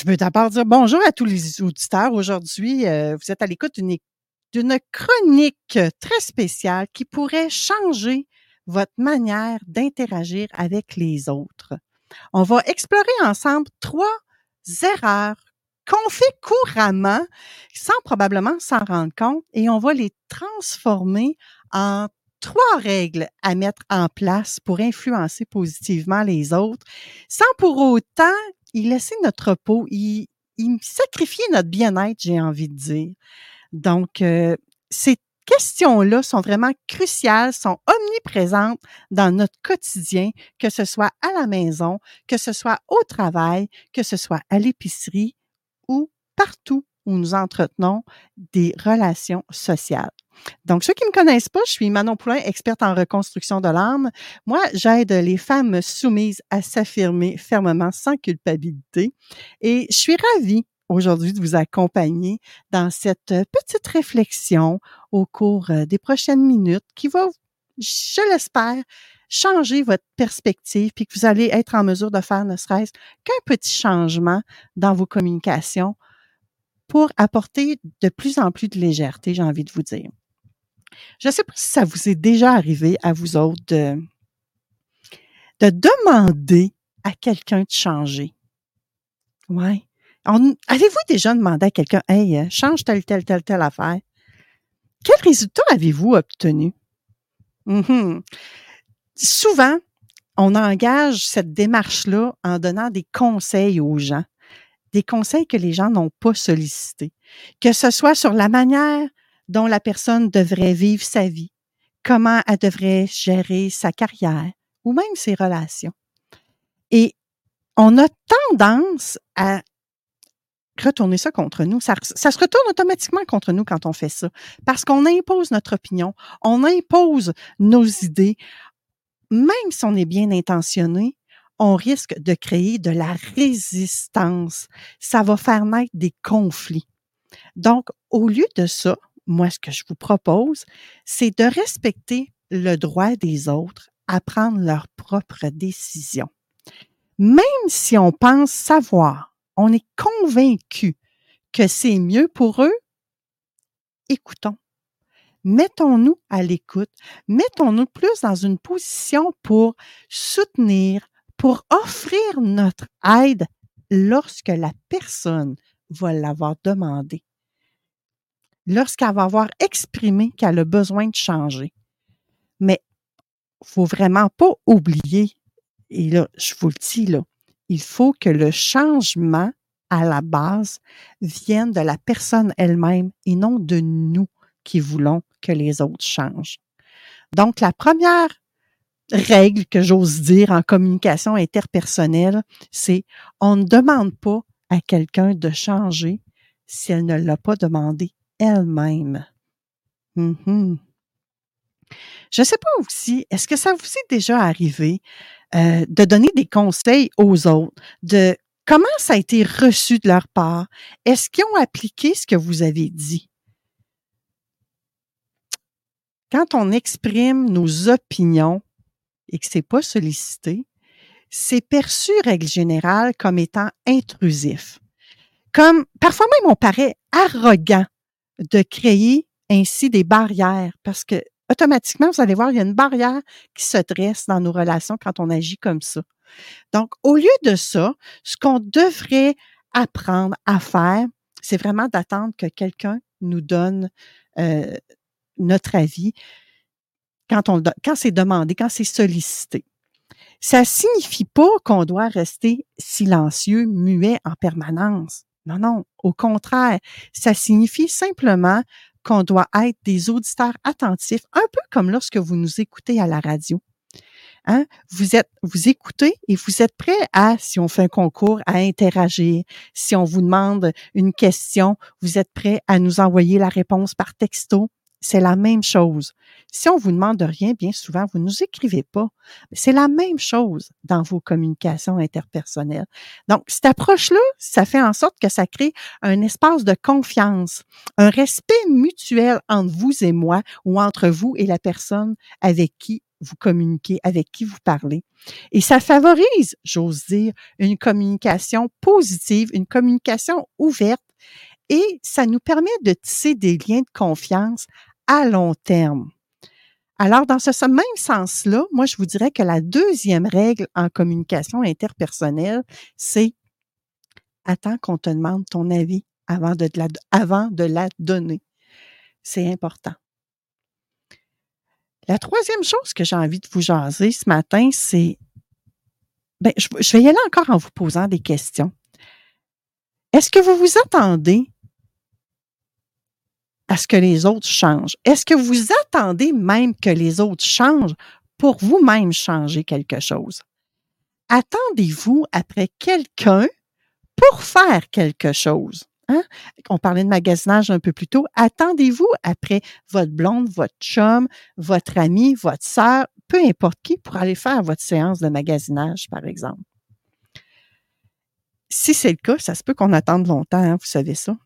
Je veux d'abord dire bonjour à tous les auditeurs. Aujourd'hui, euh, vous êtes à l'écoute d'une, d'une chronique très spéciale qui pourrait changer votre manière d'interagir avec les autres. On va explorer ensemble trois erreurs qu'on fait couramment sans probablement s'en rendre compte et on va les transformer en trois règles à mettre en place pour influencer positivement les autres sans pour autant y laisser notre peau, y, y sacrifier notre bien-être, j'ai envie de dire. Donc, euh, ces questions-là sont vraiment cruciales, sont omniprésentes dans notre quotidien, que ce soit à la maison, que ce soit au travail, que ce soit à l'épicerie ou partout où nous entretenons des relations sociales. Donc, ceux qui me connaissent pas, je suis Manon Poulain, experte en reconstruction de l'âme. Moi, j'aide les femmes soumises à s'affirmer fermement sans culpabilité. Et je suis ravie aujourd'hui de vous accompagner dans cette petite réflexion au cours euh, des prochaines minutes qui va, je l'espère, changer votre perspective puis que vous allez être en mesure de faire ne serait-ce qu'un petit changement dans vos communications pour apporter de plus en plus de légèreté, j'ai envie de vous dire. Je ne sais pas si ça vous est déjà arrivé à vous autres de, de demander à quelqu'un de changer. Ouais. Avez-vous déjà demandé à quelqu'un, hey, euh, change telle, telle, telle, telle affaire? Quel résultat avez-vous obtenu? Mm-hmm. Souvent, on engage cette démarche-là en donnant des conseils aux gens, des conseils que les gens n'ont pas sollicités, que ce soit sur la manière dont la personne devrait vivre sa vie, comment elle devrait gérer sa carrière ou même ses relations. Et on a tendance à retourner ça contre nous. Ça, se retourne automatiquement contre nous quand on fait ça, parce qu'on impose notre opinion, on impose nos idées. Même si on est bien intentionné, on risque de créer de la résistance. Ça va faire naître des conflits. Donc, au lieu de ça, moi, ce que je vous propose, c'est de respecter le droit des autres à prendre leurs propres décisions. Même si on pense savoir on est convaincu que c'est mieux pour eux, écoutons. Mettons-nous à l'écoute, mettons-nous plus dans une position pour soutenir, pour offrir notre aide lorsque la personne va l'avoir demandé, lorsqu'elle va avoir exprimé qu'elle a besoin de changer. Mais faut vraiment pas oublier, et là, je vous le dis là, il faut que le changement à la base vienne de la personne elle-même et non de nous qui voulons que les autres changent. Donc, la première règle que j'ose dire en communication interpersonnelle, c'est on ne demande pas à quelqu'un de changer si elle ne l'a pas demandé elle-même. Mm-hmm. Je ne sais pas aussi, est-ce que ça vous est déjà arrivé euh, de donner des conseils aux autres, de comment ça a été reçu de leur part? Est-ce qu'ils ont appliqué ce que vous avez dit? Quand on exprime nos opinions et que c'est pas sollicité, c'est perçu, règle générale, comme étant intrusif. Comme, parfois même, on paraît arrogant de créer ainsi des barrières parce que automatiquement, vous allez voir, il y a une barrière qui se dresse dans nos relations quand on agit comme ça. Donc, au lieu de ça, ce qu'on devrait apprendre à faire, c'est vraiment d'attendre que quelqu'un nous donne euh, notre avis quand, quand c'est demandé, quand c'est sollicité. Ça signifie pas qu'on doit rester silencieux, muet en permanence. Non, non, au contraire, ça signifie simplement qu'on doit être des auditeurs attentifs, un peu comme lorsque vous nous écoutez à la radio. Hein? Vous êtes, vous écoutez et vous êtes prêt à, si on fait un concours, à interagir. Si on vous demande une question, vous êtes prêt à nous envoyer la réponse par texto. C'est la même chose. Si on vous demande de rien, bien souvent, vous ne nous écrivez pas. C'est la même chose dans vos communications interpersonnelles. Donc, cette approche-là, ça fait en sorte que ça crée un espace de confiance, un respect mutuel entre vous et moi ou entre vous et la personne avec qui vous communiquez, avec qui vous parlez. Et ça favorise, j'ose dire, une communication positive, une communication ouverte et ça nous permet de tisser des liens de confiance à long terme. Alors, dans ce même sens-là, moi, je vous dirais que la deuxième règle en communication interpersonnelle, c'est attends qu'on te demande ton avis avant de, la, avant de la donner. C'est important. La troisième chose que j'ai envie de vous jaser ce matin, c'est, ben, je, je vais y aller encore en vous posant des questions. Est-ce que vous vous attendez à ce que les autres changent? Est-ce que vous attendez même que les autres changent pour vous-même changer quelque chose? Attendez-vous après quelqu'un pour faire quelque chose? Hein? On parlait de magasinage un peu plus tôt. Attendez-vous après votre blonde, votre chum, votre ami, votre sœur, peu importe qui, pour aller faire votre séance de magasinage, par exemple. Si c'est le cas, ça se peut qu'on attende longtemps, hein, vous savez ça.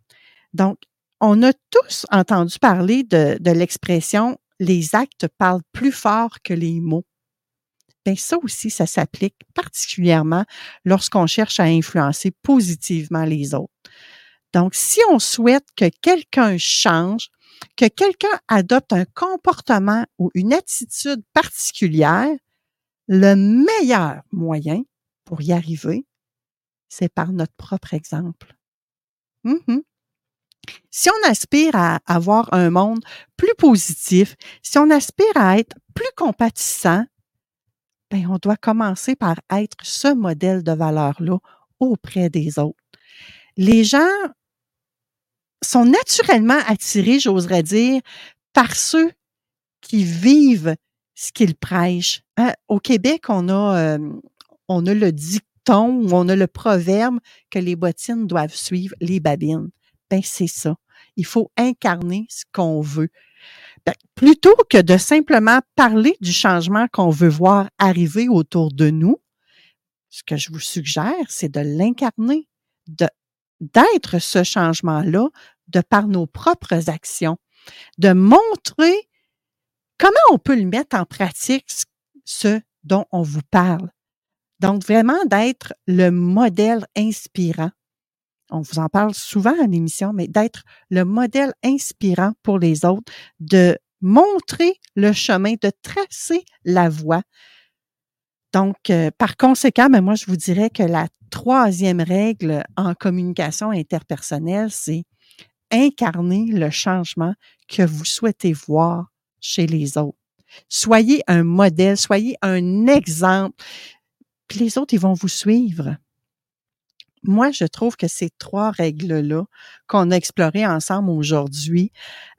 Donc, on a tous entendu parler de, l'expression les actes parlent plus fort que les mots. Bien, ça aussi, ça s'applique particulièrement lorsqu'on cherche à influencer positivement les autres. Donc, si on souhaite que quelqu'un change, que quelqu'un adopte un comportement ou une attitude particulière, le meilleur moyen pour y arriver, c'est par notre propre exemple. Mm-hmm. Si on aspire à avoir un monde plus positif, si on aspire à être plus compatissant, ben on doit commencer par être ce modèle de valeur-là auprès des autres. Les gens sont naturellement attirés, j'oserais dire, par ceux qui vivent ce qu'ils prêchent. Hein, au Québec, on a, euh, on a le dicton ou on a le proverbe que les bottines doivent suivre les babines. Ben, c'est ça. Il faut incarner ce qu'on veut. Ben, plutôt que de simplement parler du changement qu'on veut voir arriver autour de nous, ce que je vous suggère, c'est de l'incarner, d'être ce changement-là de par nos propres actions, de montrer comment on peut le mettre en pratique, ce dont on vous parle. Donc, vraiment d'être le modèle inspirant on vous en parle souvent à l'émission, mais d'être le modèle inspirant pour les autres, de montrer le chemin, de tracer la voie. Donc, euh, par conséquent, ben, moi, je vous dirais que la troisième règle en communication interpersonnelle, c'est incarner le changement que vous souhaitez voir chez les autres. Soyez un modèle, soyez un exemple, puis les autres, ils vont vous suivre moi, je trouve que ces trois règles-là qu'on a explorées ensemble aujourd'hui,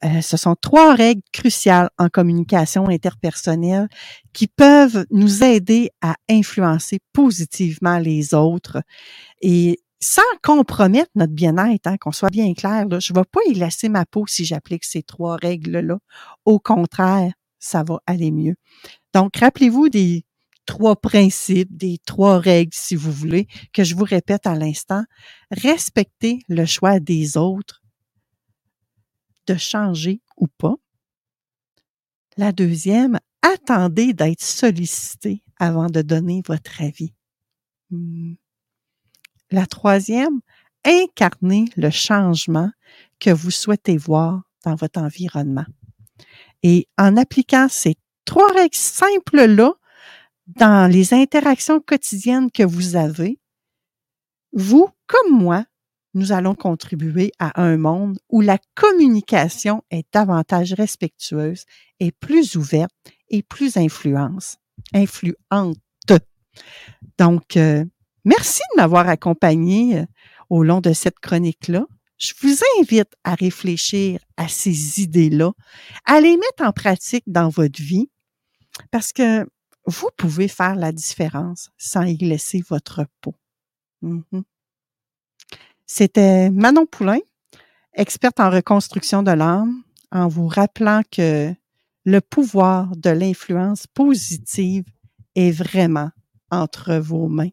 euh, ce sont trois règles cruciales en communication interpersonnelle qui peuvent nous aider à influencer positivement les autres et sans compromettre notre bien-être, hein, qu'on soit bien clair, je ne vais pas y laisser ma peau si j'applique ces trois règles-là. Au contraire, ça va aller mieux. Donc, rappelez-vous des trois principes, des trois règles, si vous voulez, que je vous répète à l'instant. Respectez le choix des autres de changer ou pas. La deuxième, attendez d'être sollicité avant de donner votre avis. Hmm. La troisième, incarnez le changement que vous souhaitez voir dans votre environnement. Et en appliquant ces trois règles simples-là, dans les interactions quotidiennes que vous avez, vous, comme moi, nous allons contribuer à un monde où la communication est davantage respectueuse et plus ouverte et plus influence, influente. Donc, euh, merci de m'avoir accompagné euh, au long de cette chronique-là. Je vous invite à réfléchir à ces idées-là, à les mettre en pratique dans votre vie, parce que vous pouvez faire la différence sans y laisser votre peau. Mhm. C'était Manon Poulain, experte en reconstruction de l'âme, en vous rappelant que le pouvoir de l'influence positive est vraiment entre vos mains.